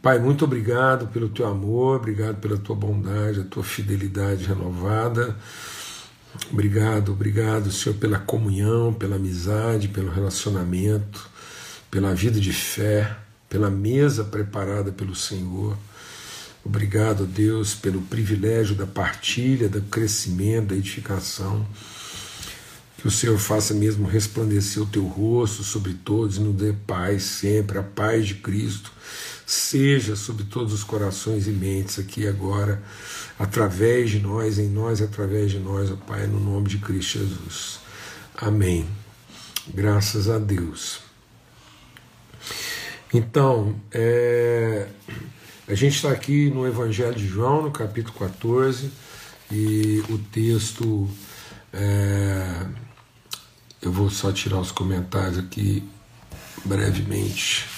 Pai, muito obrigado pelo teu amor, obrigado pela tua bondade, a tua fidelidade renovada. Obrigado, obrigado, Senhor, pela comunhão, pela amizade, pelo relacionamento, pela vida de fé, pela mesa preparada pelo Senhor. Obrigado, Deus, pelo privilégio da partilha, do crescimento, da edificação. Que o Senhor faça mesmo resplandecer o teu rosto sobre todos e nos dê paz sempre, a paz de Cristo seja sobre todos os corações e mentes aqui agora, através de nós, em nós, através de nós, ó Pai, no nome de Cristo Jesus. Amém. Graças a Deus. Então, é, a gente está aqui no Evangelho de João, no capítulo 14, e o texto. É, eu vou só tirar os comentários aqui brevemente.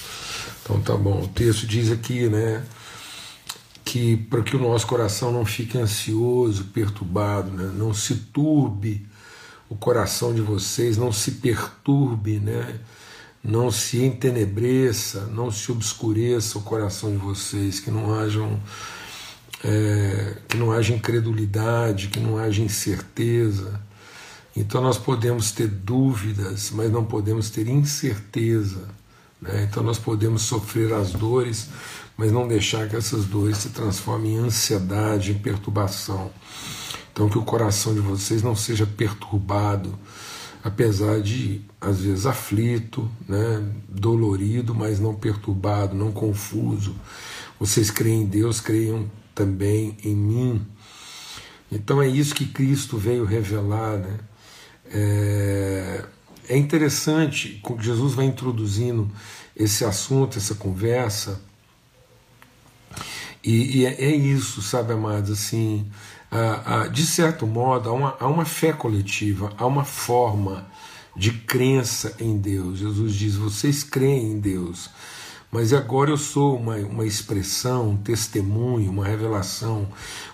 Então tá bom. O texto diz aqui, né, que para que o nosso coração não fique ansioso, perturbado, né, não se turbe o coração de vocês, não se perturbe, né, não se entenebreça, não se obscureça o coração de vocês, que não hajam é, que não haja incredulidade, que não haja incerteza. Então nós podemos ter dúvidas, mas não podemos ter incerteza. Né? Então nós podemos sofrer as dores, mas não deixar que essas dores se transformem em ansiedade, em perturbação. Então que o coração de vocês não seja perturbado, apesar de às vezes aflito, né? dolorido, mas não perturbado, não confuso. Vocês creem em Deus, creiam também em mim. Então é isso que Cristo veio revelar, né? É é interessante que Jesus vai introduzindo esse assunto, essa conversa, e, e é, é, isso, sabe, amados? Assim, a, a, de certo modo, há uma, há uma fé coletiva, há uma forma de crença em Deus. Jesus diz: vocês creem em Deus, mas agora eu sou uma, uma expressão, um testemunho, uma revelação,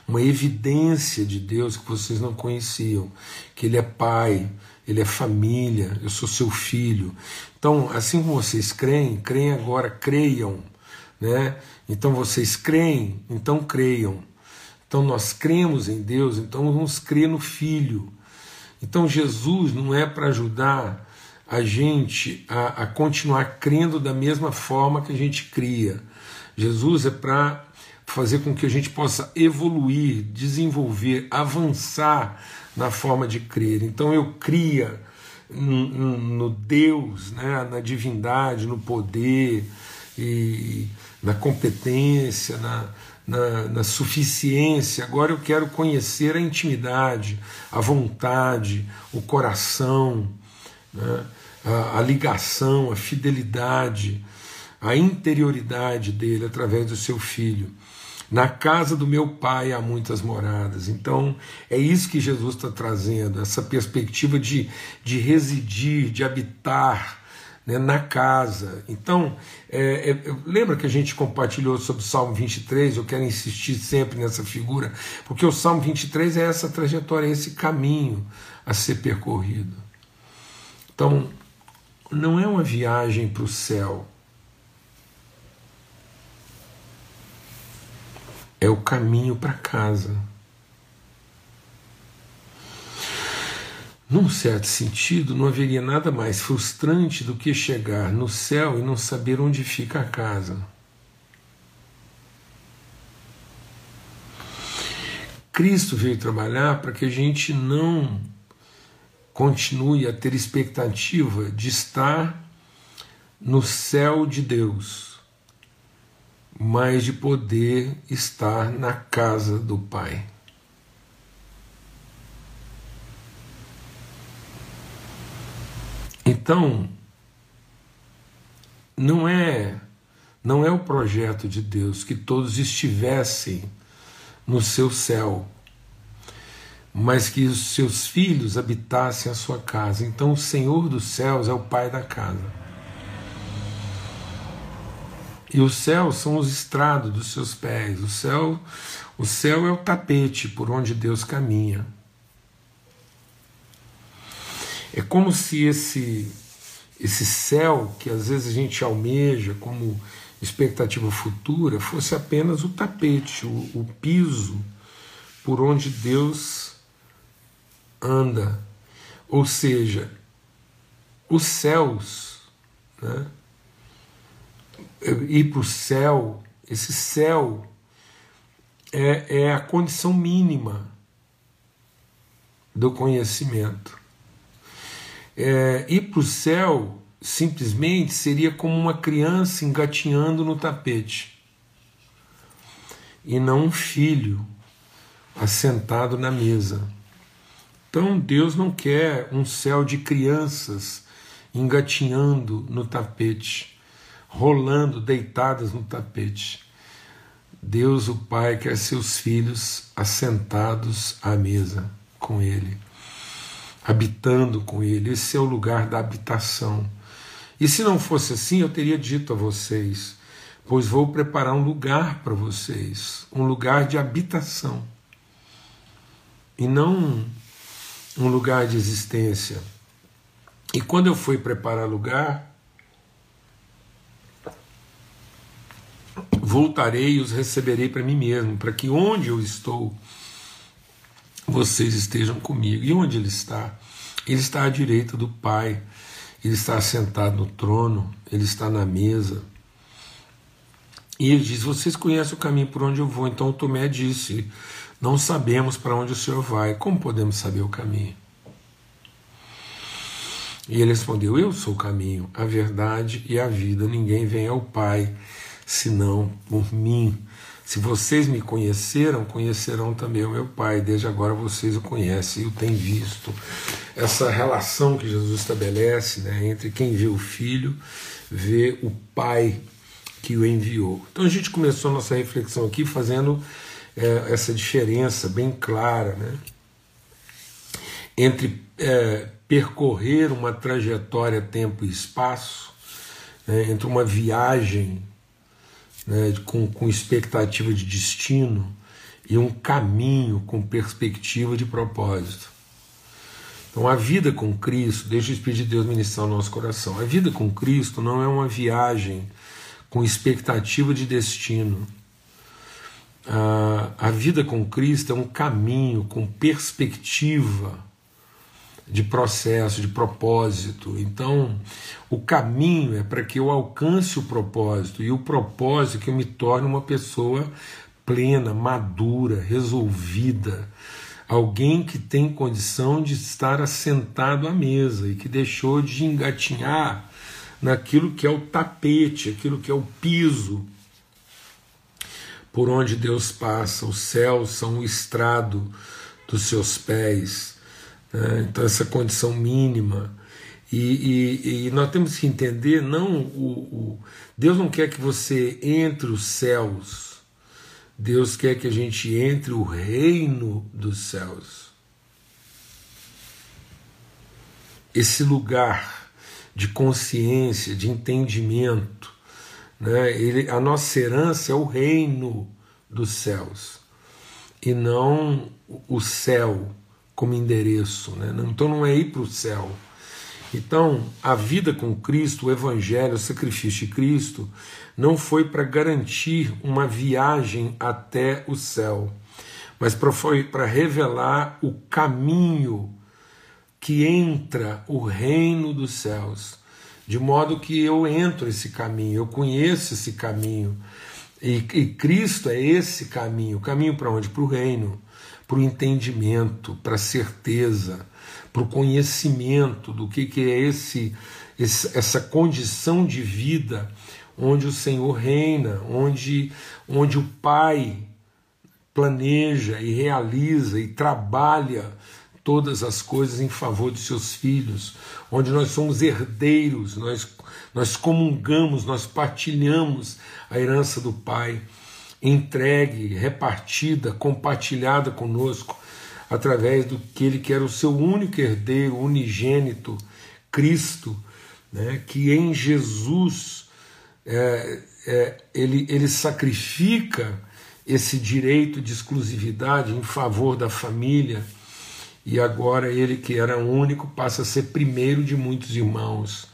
uma evidência de Deus que vocês não conheciam, que Ele é Pai, ele é família, eu sou seu filho. Então, assim como vocês creem, creem agora, creiam. Né? Então vocês creem, então creiam. Então nós cremos em Deus, então vamos crer no Filho. Então Jesus não é para ajudar a gente a, a, continuar crendo da mesma forma que a gente cria. Jesus é para fazer com que a gente possa evoluir, desenvolver, avançar na forma de crer. Então eu cria no Deus, né, na divindade, no poder e na competência, na, na, na, suficiência. Agora eu quero conhecer a intimidade, a vontade, o coração, né, a, a ligação, a fidelidade, a interioridade dele através do seu filho. Na casa do meu pai há muitas moradas. Então, é isso que Jesus está trazendo, essa perspectiva de, de residir, de habitar né, na casa. Então, é, é, lembra que a gente compartilhou sobre o Salmo 23? Eu quero insistir sempre nessa figura, porque o Salmo 23 é essa trajetória, é esse caminho a ser percorrido. Então, não é uma viagem para o céu é o caminho para casa. Num certo sentido, não haveria nada mais frustrante do que chegar no céu e não saber onde fica a casa. Cristo veio trabalhar para que a gente não continue a ter expectativa de estar no céu de Deus mas de poder estar na casa do Pai. Então, não é não é o projeto de Deus que todos estivessem no seu céu, mas que os seus filhos habitassem a sua casa. Então, o Senhor dos céus é o Pai da casa. E os céus são os estrados dos seus pés. O céu, o céu é o tapete por onde Deus caminha. É como se esse esse céu que às vezes a gente almeja como expectativa futura fosse apenas o tapete, o, o piso por onde Deus anda. Ou seja, os céus, né? ir para o céu, esse céu é, é a condição mínima do conhecimento. É, ir para o céu simplesmente seria como uma criança engatinhando no tapete e não um filho assentado na mesa. Então Deus não quer um céu de crianças engatinhando no tapete, rolando deitadas no tapete. Deus, o Pai, quer seus filhos assentados à mesa com Ele, habitando com Ele. Esse é o lugar da habitação. E se não fosse assim, eu teria dito a vocês: pois vou preparar um lugar para vocês, um lugar de habitação, e não um lugar de existência. E quando eu fui preparar lugar, voltarei e os receberei para mim mesmo, para que onde eu estou, vocês estejam comigo. E onde ele está? Ele está à direita do Pai ele está sentado no trono, ele está na mesa. E ele diz: Vocês conhecem o caminho por onde eu vou. Então Tomé disse: Não sabemos para onde o Senhor vai. Como podemos saber o caminho? E ele respondeu: Eu sou o caminho, a verdade e a vida. Ninguém vem ao Pai senão por mim. Se vocês me conheceram, conhecerão também o meu Pai. Desde agora vocês o conhecem e o têm visto essa relação que Jesus estabelece né, entre quem vê o Filho, vê o Pai que o enviou. Então a gente começou a nossa reflexão aqui fazendo é, essa diferença bem clara né, entre é, percorrer uma trajetória tempo e espaço, né, entre uma viagem né, com, com expectativa de destino e um caminho com perspectiva de propósito. Então, a vida com Cristo, deixa o Espírito de Deus ministrar o nosso coração. A vida com Cristo não é uma viagem com expectativa de destino. A, a vida com Cristo é um caminho com perspectiva de processo, de propósito. Então, o caminho é para que eu alcance o propósito, e o propósito é que eu me torne uma pessoa plena, madura, resolvida, alguém que tem condição de estar assentado à mesa e que deixou de engatinhar naquilo que é o tapete, aquilo que é o piso por onde Deus passa. Os céus são o estrado dos seus pés. Né? Então, essa condição mínima. E, e, e, nós temos que entender: não, o, o, Deus não quer que você entre os céus Deus quer que a gente entre o reino dos céus. Esse lugar de consciência, de entendimento, né? Ele, a nossa herança é o reino dos céus e não o céu como endereço. Né? Então não é ir para o céu. Então, a vida com Cristo, o Evangelho, o sacrifício de Cristo, não foi para garantir uma viagem até o céu, mas pra, foi para revelar o caminho que entra o reino dos céus, de modo que eu entro esse caminho, eu conheço esse caminho, e, e Cristo é esse caminho. O caminho para onde? Para o reino, para o entendimento, para a certeza, para o conhecimento do que, que é esse, esse, essa condição de vida onde o Senhor reina, onde, onde o Pai planeja e realiza e trabalha todas as coisas em favor de seus filhos, onde nós somos herdeiros, nós, nós comungamos, nós partilhamos a herança do Pai, entregue, repartida, compartilhada conosco, através do que Ele quer o seu único herdeiro, unigênito, Cristo, né, que em Jesus é, é, ele, ele sacrifica esse direito de exclusividade em favor da família, e agora ele, que era único, passa a ser primeiro de muitos irmãos.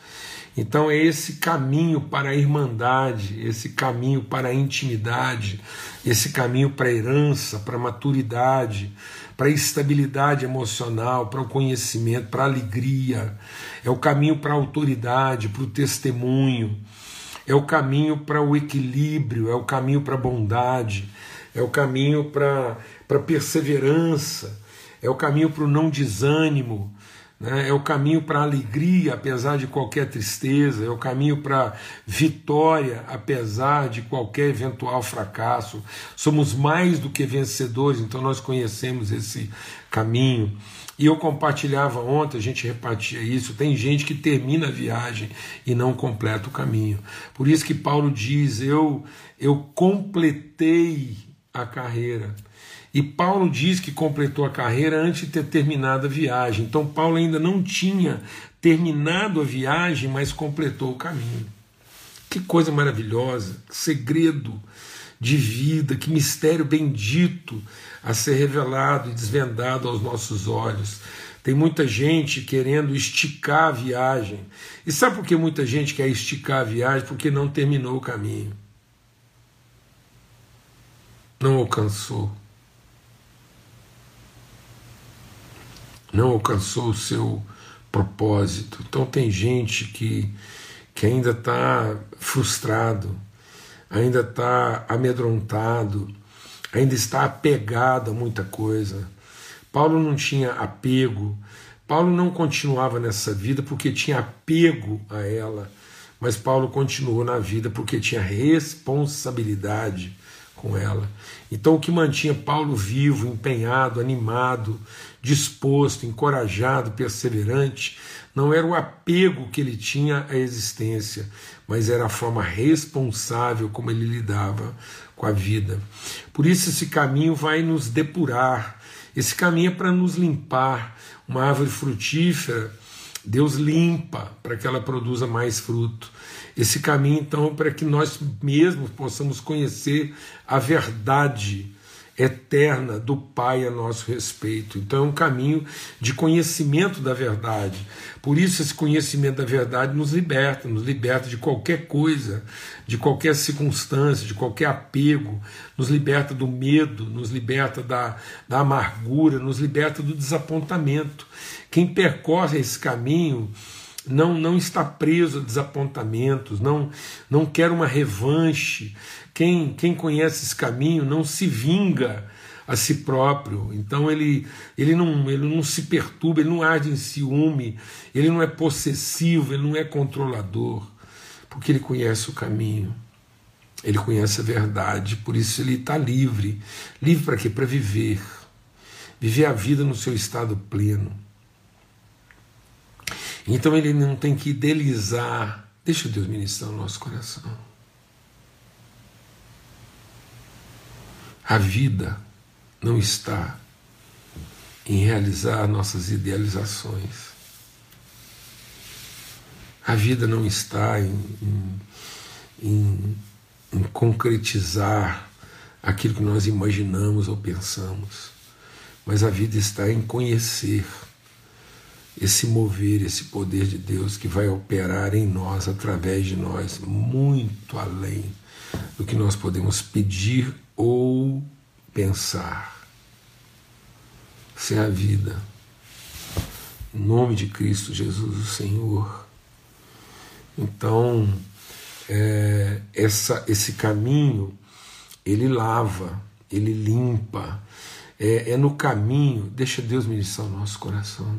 Então é esse caminho para a irmandade, esse caminho para a intimidade, esse caminho para a herança, para a maturidade, para a estabilidade emocional, para o conhecimento, para a alegria, é o caminho para a autoridade, para o testemunho, é o caminho para o equilíbrio, é o caminho para a bondade, é o caminho para a perseverança, é o caminho para o não desânimo, né? é o caminho para a alegria, apesar de qualquer tristeza, é o caminho para vitória, apesar de qualquer eventual fracasso. Somos mais do que vencedores, então nós conhecemos esse caminho. E eu compartilhava ontem, a gente repartia isso. Tem gente que termina a viagem e não completa o caminho. Por isso que Paulo diz: Eu, eu completei a carreira. E Paulo diz que completou a carreira antes de ter terminado a viagem. Então, Paulo ainda não tinha terminado a viagem, mas completou o caminho. Que coisa maravilhosa, que segredo de vida, que mistério bendito a ser revelado e desvendado aos nossos olhos. Tem muita gente querendo esticar a viagem. E sabe por que muita gente quer esticar a viagem? Porque não terminou o caminho. Não alcançou. Não alcançou o seu propósito. Então tem gente que, que ainda está frustrado, ainda está amedrontado, ainda está apegado a muita coisa. Paulo não tinha apego, Paulo não continuava nessa vida porque tinha apego a ela, mas Paulo continuou na vida porque tinha responsabilidade com ela. Então, o que mantinha Paulo vivo, empenhado, animado, disposto, encorajado, perseverante, não era o apego que ele tinha à existência, mas era a forma responsável como ele lidava com a vida. Por isso, esse caminho vai nos depurar, esse caminho é para nos limpar. Uma árvore frutífera, Deus limpa para que ela produza mais fruto. Esse caminho, então, para que nós mesmos possamos conhecer a verdade eterna do Pai a nosso respeito. Então é um caminho de conhecimento da verdade. Por isso, esse conhecimento da verdade nos liberta, nos liberta de qualquer coisa, de qualquer circunstância, de qualquer apego, nos liberta do medo, nos liberta da, da amargura, nos liberta do desapontamento. Quem percorre esse caminho não, não está preso a desapontamentos, não, não quer uma revanche. Quem, quem conhece esse caminho não se vinga a si próprio. Então ele, ele, não, ele não se perturba, ele não arde em ciúme, ele não é possessivo, ele não é controlador, porque ele conhece o caminho. Ele conhece a verdade, por isso ele está livre. Livre para quê? Para viver. Viver a vida no seu estado pleno então ele não tem que idealizar. Deixa Deus ministrar o nosso coração. A vida não está em realizar nossas idealizações. A vida não está em, em, em, em concretizar aquilo que nós imaginamos ou pensamos, mas a vida está em conhecer esse mover, esse poder de Deus que vai operar em nós, através de nós, muito além do que nós podemos pedir ou pensar. Essa é a vida. Em nome de Cristo Jesus, o Senhor. Então, é, essa, esse caminho, ele lava, ele limpa. É, é no caminho, deixa Deus ministrar o nosso coração,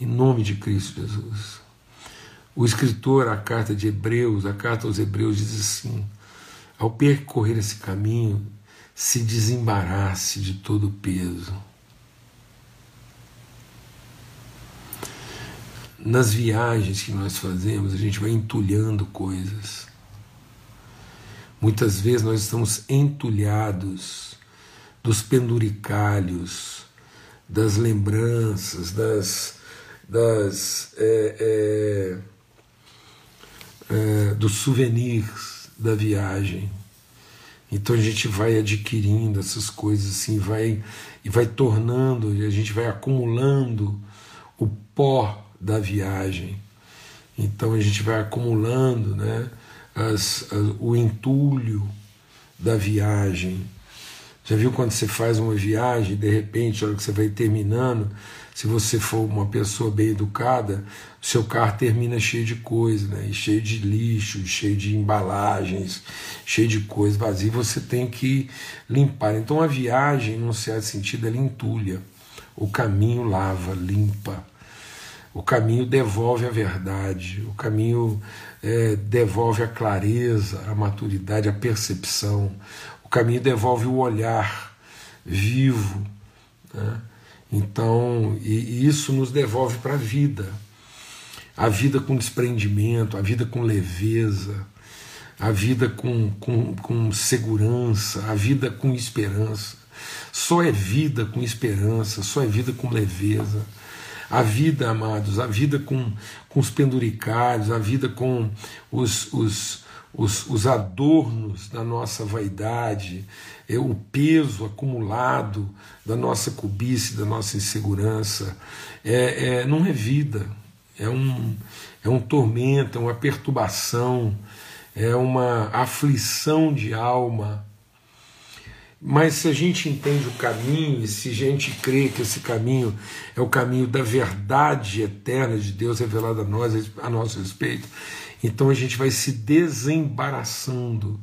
em nome de Cristo Jesus. O escritor, a carta de Hebreus, a carta aos Hebreus diz assim: ao percorrer esse caminho, se desembarace de todo o peso. Nas viagens que nós fazemos, a gente vai entulhando coisas. Muitas vezes nós estamos entulhados dos penduricalhos, das lembranças, das, das é, é, é, dos souvenirs da viagem. Então a gente vai adquirindo essas coisas assim, vai e vai tornando, a gente vai acumulando o pó da viagem. Então a gente vai acumulando né, as, as, o entulho da viagem. Já viu quando você faz uma viagem, de repente, na hora que você vai terminando, se você for uma pessoa bem educada, o seu carro termina cheio de coisa, né? cheio de lixo, cheio de embalagens, cheio de coisa vazia, você tem que limpar. Então a viagem, num certo sentido, ela entulha. O caminho lava, limpa. O caminho devolve a verdade, o caminho é, devolve a clareza, a maturidade, a percepção. O caminho devolve o olhar vivo. Né? Então, e, e isso nos devolve para a vida. A vida com desprendimento, a vida com leveza, a vida com, com, com segurança, a vida com esperança. Só é vida com esperança, só é vida com leveza a vida, amados, a vida com, com os penduricários, a vida com os, os, os, os adornos da nossa vaidade, é, o peso acumulado da nossa cobiça, da nossa insegurança, é, é, não é vida, é um, é um tormento, é uma perturbação, é uma aflição de alma. Mas se a gente entende o caminho e se a gente crê que esse caminho é o caminho da verdade eterna de Deus revelada a nós, a nosso respeito, então a gente vai se desembaraçando,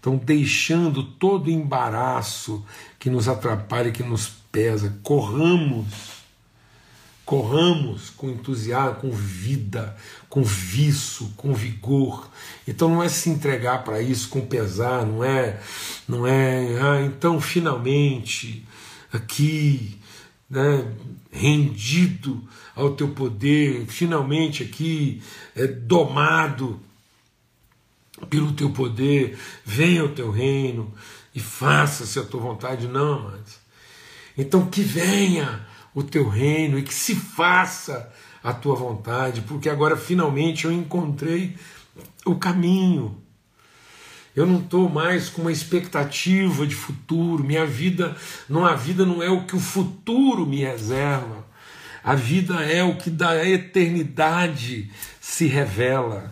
então deixando todo embaraço que nos atrapalha, que nos pesa, corramos corramos com entusiasmo, com vida, com viço, com vigor. Então não é se entregar para isso com pesar, não é, não é, ah, então finalmente aqui, né, rendido ao teu poder, finalmente aqui é, domado pelo teu poder, venha o teu reino e faça-se a tua vontade, não, mas então que venha o teu reino e que se faça a tua vontade, porque agora finalmente eu encontrei o caminho. Eu não estou mais com uma expectativa de futuro. Minha vida, não a vida não é o que o futuro me reserva. A vida é o que da eternidade se revela.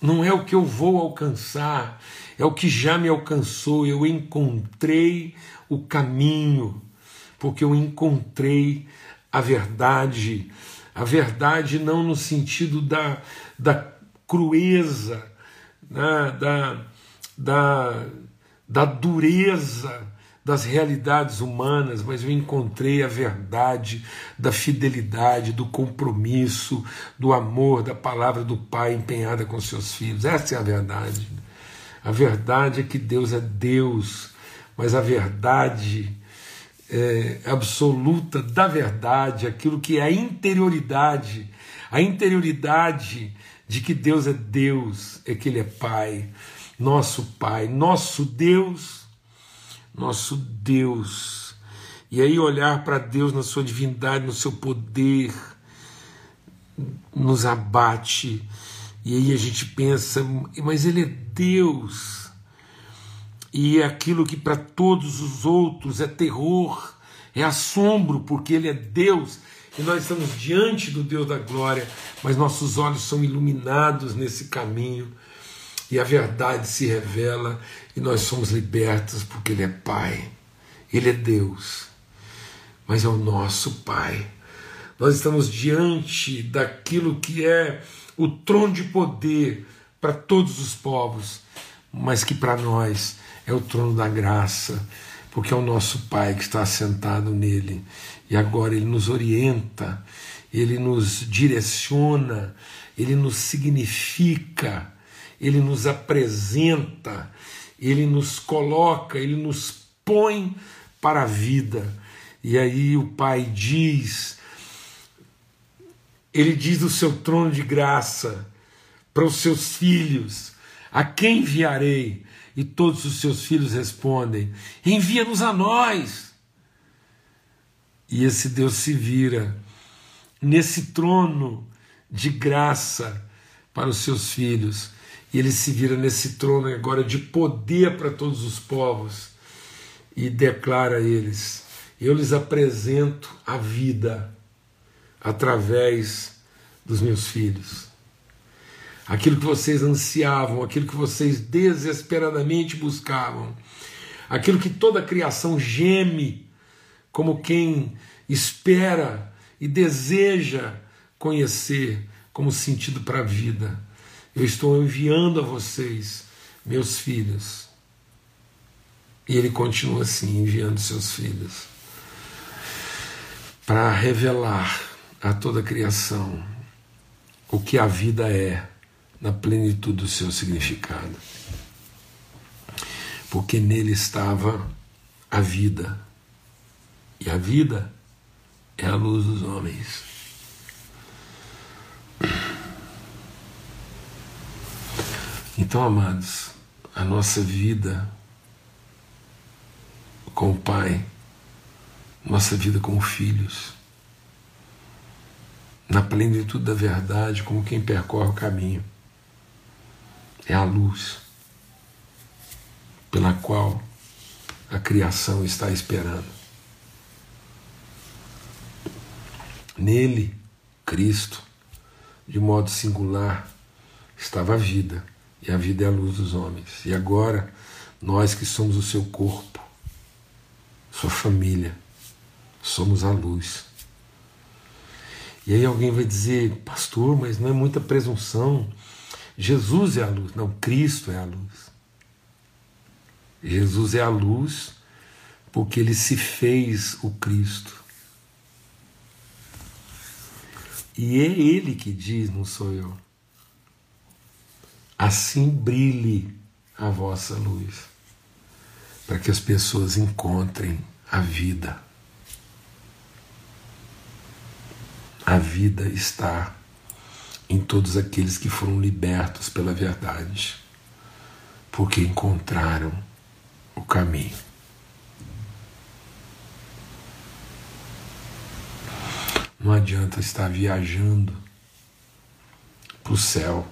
Não é o que eu vou alcançar, é o que já me alcançou. Eu encontrei o caminho porque eu encontrei a verdade. A verdade não no sentido da, da crueza, né, da, da, da dureza das realidades humanas, mas eu encontrei a verdade da fidelidade, do compromisso, do amor, da palavra do Pai empenhada com seus filhos. Essa é a verdade. A verdade é que Deus é Deus, mas a verdade é, absoluta da verdade, aquilo que é a interioridade, a interioridade de que Deus é Deus, é que Ele é Pai, nosso Pai, nosso Deus, nosso Deus. E aí olhar para Deus na sua divindade, no seu poder, nos abate. E aí a gente pensa, mas Ele é Deus e aquilo que para todos os outros é terror, é assombro, porque Ele é Deus e nós estamos diante do Deus da glória, mas nossos olhos são iluminados nesse caminho. E a verdade se revela e nós somos libertos porque Ele é Pai, Ele é Deus, mas é o nosso Pai. Nós estamos diante daquilo que é o trono de poder para todos os povos, mas que para nós é o trono da graça, porque é o nosso Pai que está assentado nele. E agora ele nos orienta, ele nos direciona, ele nos significa, ele nos apresenta, ele nos coloca, ele nos põe para a vida. E aí o Pai diz, ele diz do seu trono de graça para os seus filhos: A quem enviarei? E todos os seus filhos respondem: Envia-nos a nós. E esse Deus se vira nesse trono de graça para os seus filhos. E ele se vira nesse trono agora de poder para todos os povos e declara a eles: Eu lhes apresento a vida, através dos meus filhos. Aquilo que vocês ansiavam, aquilo que vocês desesperadamente buscavam, aquilo que toda a criação geme como quem espera e deseja conhecer como sentido para a vida. Eu estou enviando a vocês, meus filhos. E ele continua assim, enviando seus filhos para revelar a toda a criação o que a vida é na plenitude do seu significado. Porque nele estava a vida. E a vida é a luz dos homens. Então, amados, a nossa vida com o Pai, nossa vida como filhos, na plenitude da verdade, como quem percorre o caminho, é a luz pela qual a criação está esperando. Nele, Cristo, de modo singular, estava a vida e a vida é a luz dos homens. E agora, nós que somos o seu corpo, sua família, somos a luz. E aí alguém vai dizer, pastor, mas não é muita presunção. Jesus é a luz. Não, Cristo é a luz. Jesus é a luz porque ele se fez o Cristo. E é ele que diz, não sou eu assim brilhe a vossa luz, para que as pessoas encontrem a vida. A vida está em todos aqueles que foram libertos pela verdade, porque encontraram o caminho. Não adianta estar viajando para o céu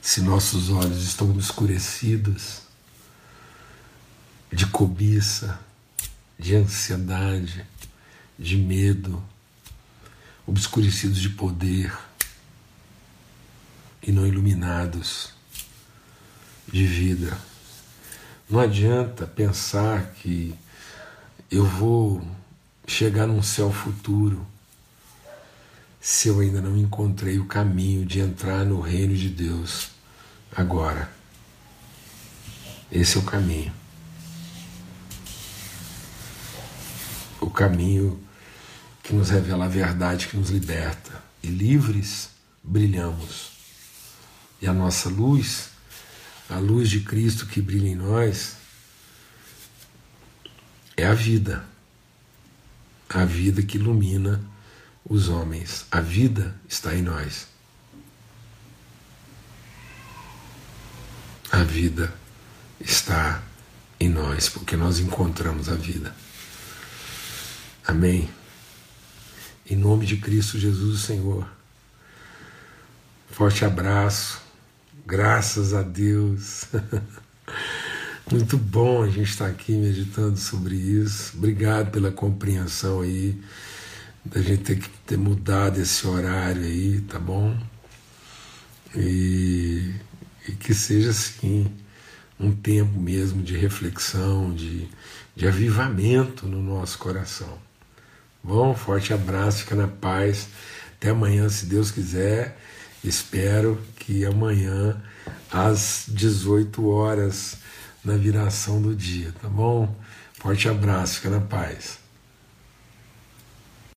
se nossos olhos estão obscurecidos de cobiça, de ansiedade, de medo, obscurecidos de poder e não iluminados de vida. Não adianta pensar que eu vou chegar num céu futuro se eu ainda não encontrei o caminho de entrar no reino de Deus agora. Esse é o caminho. O caminho que nos revela a verdade, que nos liberta. E livres brilhamos. E a nossa luz, a luz de Cristo que brilha em nós, é a vida. A vida que ilumina os homens. A vida está em nós. A vida está em nós, porque nós encontramos a vida. Amém. Em nome de Cristo Jesus, Senhor. Forte abraço. Graças a Deus. Muito bom a gente estar aqui meditando sobre isso. Obrigado pela compreensão aí, da gente ter que ter mudado esse horário aí, tá bom? E e que seja assim um tempo mesmo de reflexão, de, de avivamento no nosso coração. Bom, forte abraço, fica na paz. Até amanhã, se Deus quiser. Espero que amanhã, às 18 horas, na viração do dia, tá bom? Forte abraço, fica na paz.